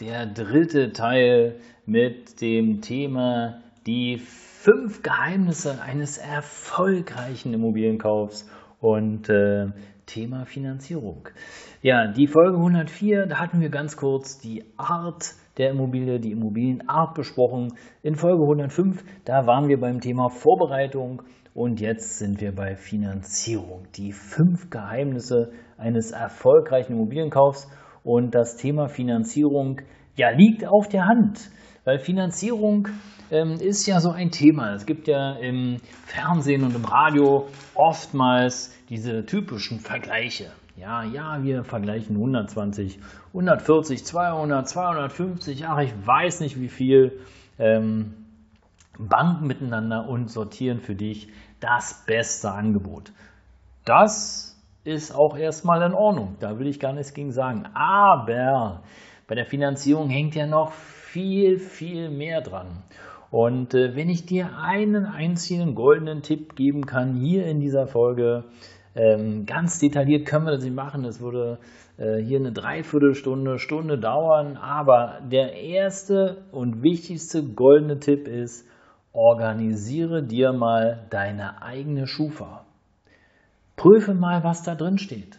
der dritte Teil mit dem Thema die fünf Geheimnisse eines erfolgreichen Immobilienkaufs und äh, Thema Finanzierung. Ja, die Folge 104, da hatten wir ganz kurz die Art der Immobilie, die Immobilienart besprochen. In Folge 105, da waren wir beim Thema Vorbereitung und jetzt sind wir bei Finanzierung. Die fünf Geheimnisse eines erfolgreichen Immobilienkaufs. Und das Thema Finanzierung ja, liegt auf der Hand. Weil Finanzierung ähm, ist ja so ein Thema. Es gibt ja im Fernsehen und im Radio oftmals diese typischen Vergleiche. Ja, ja, wir vergleichen 120, 140, 200, 250, ach, ich weiß nicht wie viel. Ähm, Banken miteinander und sortieren für dich das beste Angebot. Das ist auch erstmal in Ordnung. Da will ich gar nichts gegen sagen. Aber bei der Finanzierung hängt ja noch viel, viel mehr dran. Und äh, wenn ich dir einen einzigen goldenen Tipp geben kann, hier in dieser Folge, ähm, ganz detailliert können wir das nicht machen. Es würde äh, hier eine Dreiviertelstunde, Stunde dauern. Aber der erste und wichtigste goldene Tipp ist, Organisiere dir mal deine eigene Schufa. Prüfe mal, was da drin steht.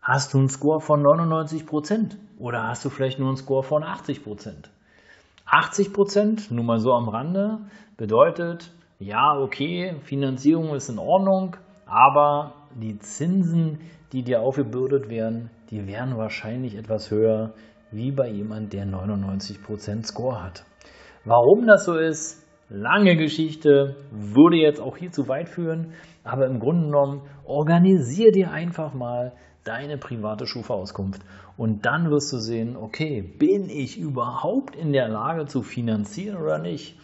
Hast du einen Score von 99% oder hast du vielleicht nur einen Score von 80%? 80%, nur mal so am Rande, bedeutet, ja, okay, Finanzierung ist in Ordnung, aber die Zinsen, die dir aufgebürdet werden, die wären wahrscheinlich etwas höher wie bei jemand, der 99% Score hat. Warum das so ist, Lange Geschichte, würde jetzt auch hier zu weit führen, aber im Grunde genommen organisier dir einfach mal deine private Schufa-Auskunft und dann wirst du sehen, okay, bin ich überhaupt in der Lage zu finanzieren oder nicht?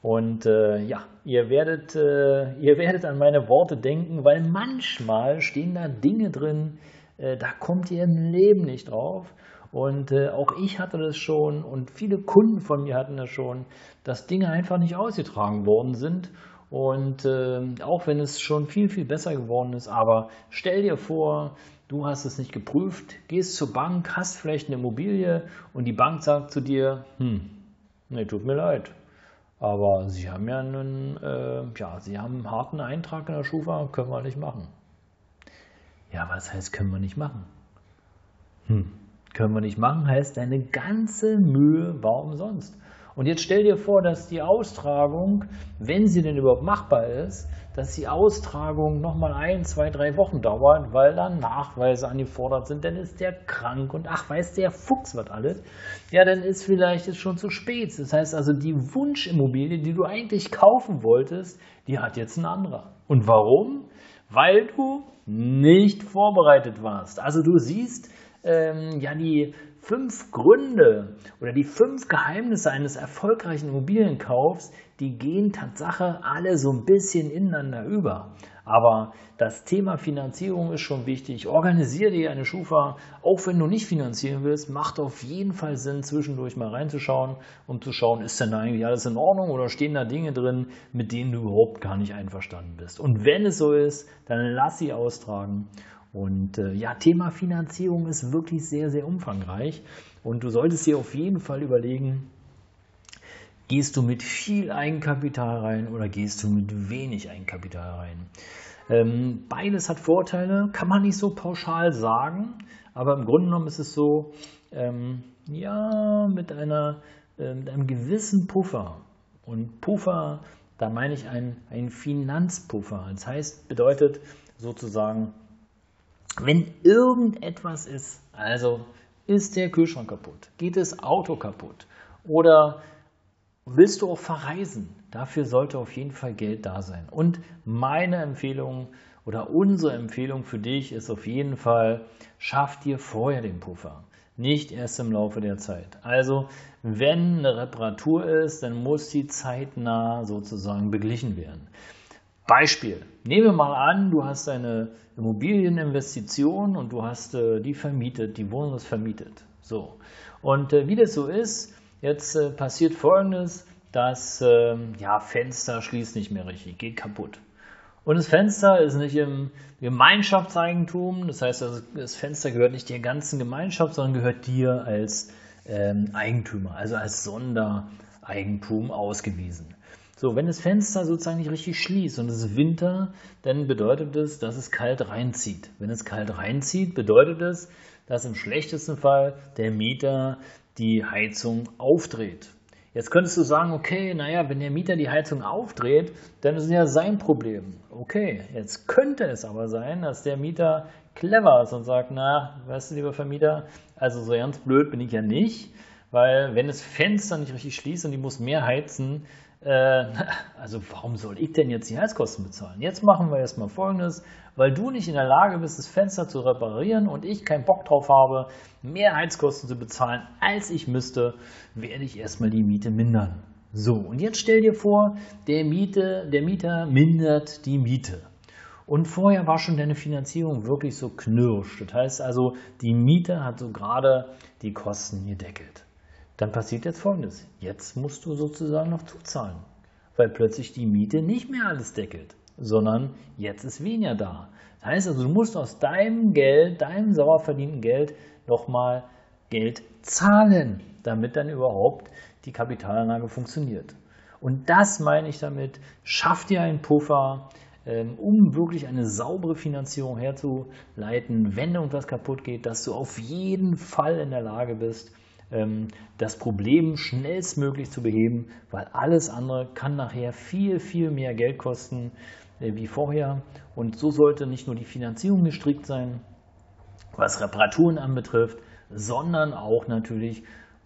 Und äh, ja, ihr werdet, äh, ihr werdet an meine Worte denken, weil manchmal stehen da Dinge drin, äh, da kommt ihr im Leben nicht drauf. Und äh, auch ich hatte das schon und viele Kunden von mir hatten das schon, dass Dinge einfach nicht ausgetragen worden sind. Und äh, auch wenn es schon viel, viel besser geworden ist, aber stell dir vor, du hast es nicht geprüft, gehst zur Bank, hast vielleicht eine Immobilie und die Bank sagt zu dir, hm, nee, tut mir leid, aber Sie haben ja einen, äh, ja, Sie haben einen harten Eintrag in der Schufa, können wir nicht machen. Ja, was heißt, können wir nicht machen? Hm, können wir nicht machen, heißt, deine ganze Mühe war umsonst. Und jetzt stell dir vor, dass die Austragung, wenn sie denn überhaupt machbar ist, dass die Austragung nochmal ein, zwei, drei Wochen dauert, weil dann Nachweise angefordert sind, dann ist der krank und ach, weiß der Fuchs was alles. Ja, dann ist vielleicht es schon zu spät. Das heißt also, die Wunschimmobilie, die du eigentlich kaufen wolltest, die hat jetzt ein anderer. Und warum? Weil du nicht vorbereitet warst. Also du siehst, ähm, ja die fünf Gründe oder die fünf Geheimnisse eines erfolgreichen Immobilienkaufs, die gehen Tatsache alle so ein bisschen ineinander über. Aber das Thema Finanzierung ist schon wichtig. Organisiere dir eine Schufa, auch wenn du nicht finanzieren willst, macht auf jeden Fall Sinn, zwischendurch mal reinzuschauen, um zu schauen, ist denn da eigentlich alles in Ordnung oder stehen da Dinge drin, mit denen du überhaupt gar nicht einverstanden bist. Und wenn es so ist, dann lass sie austragen und äh, ja, Thema Finanzierung ist wirklich sehr, sehr umfangreich. Und du solltest dir auf jeden Fall überlegen, gehst du mit viel Eigenkapital rein oder gehst du mit wenig Eigenkapital rein? Ähm, beides hat Vorteile, kann man nicht so pauschal sagen, aber im Grunde genommen ist es so, ähm, ja, mit, einer, äh, mit einem gewissen Puffer. Und Puffer, da meine ich einen, Finanzpuffer. Das heißt, bedeutet sozusagen, wenn irgendetwas ist, also ist der Kühlschrank kaputt, geht das Auto kaputt oder willst du auch verreisen, dafür sollte auf jeden Fall Geld da sein. Und meine Empfehlung oder unsere Empfehlung für dich ist auf jeden Fall, schaff dir vorher den Puffer, nicht erst im Laufe der Zeit. Also, wenn eine Reparatur ist, dann muss die zeitnah sozusagen beglichen werden. Beispiel. Nehmen wir mal an, du hast eine Immobilieninvestition und du hast äh, die vermietet, die Wohnung ist vermietet. So. Und äh, wie das so ist, jetzt äh, passiert folgendes, das ähm, ja, Fenster schließt nicht mehr richtig, geht kaputt. Und das Fenster ist nicht im Gemeinschaftseigentum, das heißt, also das Fenster gehört nicht der ganzen Gemeinschaft, sondern gehört dir als ähm, Eigentümer, also als Sondereigentum ausgewiesen. So, wenn das Fenster sozusagen nicht richtig schließt und es ist Winter, dann bedeutet es, dass es kalt reinzieht. Wenn es kalt reinzieht, bedeutet es, dass im schlechtesten Fall der Mieter die Heizung aufdreht. Jetzt könntest du sagen, okay, naja, wenn der Mieter die Heizung aufdreht, dann ist es ja sein Problem. Okay, jetzt könnte es aber sein, dass der Mieter clever ist und sagt, na, weißt du, lieber Vermieter, also so ganz blöd bin ich ja nicht, weil wenn das Fenster nicht richtig schließt und die muss mehr heizen, äh, also warum soll ich denn jetzt die Heizkosten bezahlen? Jetzt machen wir erstmal folgendes, weil du nicht in der Lage bist, das Fenster zu reparieren und ich keinen Bock drauf habe, mehr Heizkosten zu bezahlen, als ich müsste, werde ich erstmal die Miete mindern. So, und jetzt stell dir vor, der, Miete, der Mieter mindert die Miete. Und vorher war schon deine Finanzierung wirklich so knirscht. Das heißt also, die Miete hat so gerade die Kosten gedeckelt dann passiert jetzt Folgendes. Jetzt musst du sozusagen noch zuzahlen, weil plötzlich die Miete nicht mehr alles deckelt, sondern jetzt ist weniger da. Das heißt also, du musst aus deinem Geld, deinem sauer verdienten Geld, nochmal Geld zahlen, damit dann überhaupt die Kapitalanlage funktioniert. Und das meine ich damit, schaff dir einen Puffer, ähm, um wirklich eine saubere Finanzierung herzuleiten, wenn irgendwas kaputt geht, dass du auf jeden Fall in der Lage bist, das Problem schnellstmöglich zu beheben, weil alles andere kann nachher viel, viel mehr Geld kosten äh, wie vorher. Und so sollte nicht nur die Finanzierung gestrickt sein, was Reparaturen anbetrifft, sondern auch natürlich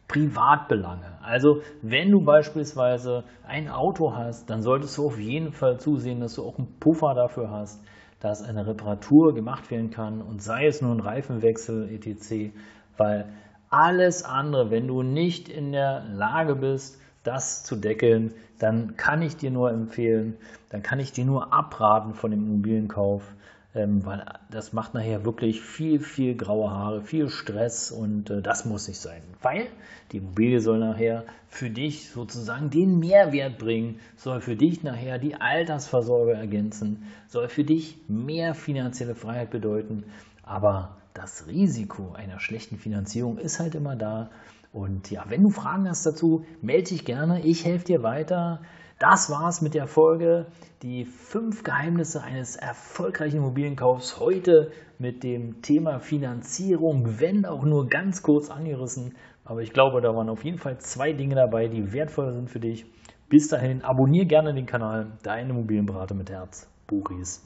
Privatbelange. Also wenn du beispielsweise ein Auto hast, dann solltest du auf jeden Fall zusehen, dass du auch einen Puffer dafür hast, dass eine Reparatur gemacht werden kann und sei es nur ein Reifenwechsel etc., weil alles andere, wenn du nicht in der Lage bist, das zu deckeln, dann kann ich dir nur empfehlen, dann kann ich dir nur abraten von dem Immobilienkauf, ähm, weil das macht nachher wirklich viel, viel graue Haare, viel Stress und äh, das muss nicht sein. Weil die Immobilie soll nachher für dich sozusagen den Mehrwert bringen, soll für dich nachher die Altersversorgung ergänzen, soll für dich mehr finanzielle Freiheit bedeuten, aber das Risiko einer schlechten Finanzierung ist halt immer da. Und ja, wenn du Fragen hast dazu, melde dich gerne. Ich helfe dir weiter. Das war's mit der Folge. Die fünf Geheimnisse eines erfolgreichen Immobilienkaufs. Heute mit dem Thema Finanzierung, wenn auch nur ganz kurz angerissen. Aber ich glaube, da waren auf jeden Fall zwei Dinge dabei, die wertvoll sind für dich. Bis dahin, abonniere gerne den Kanal. Dein Immobilienberater mit Herz, Boris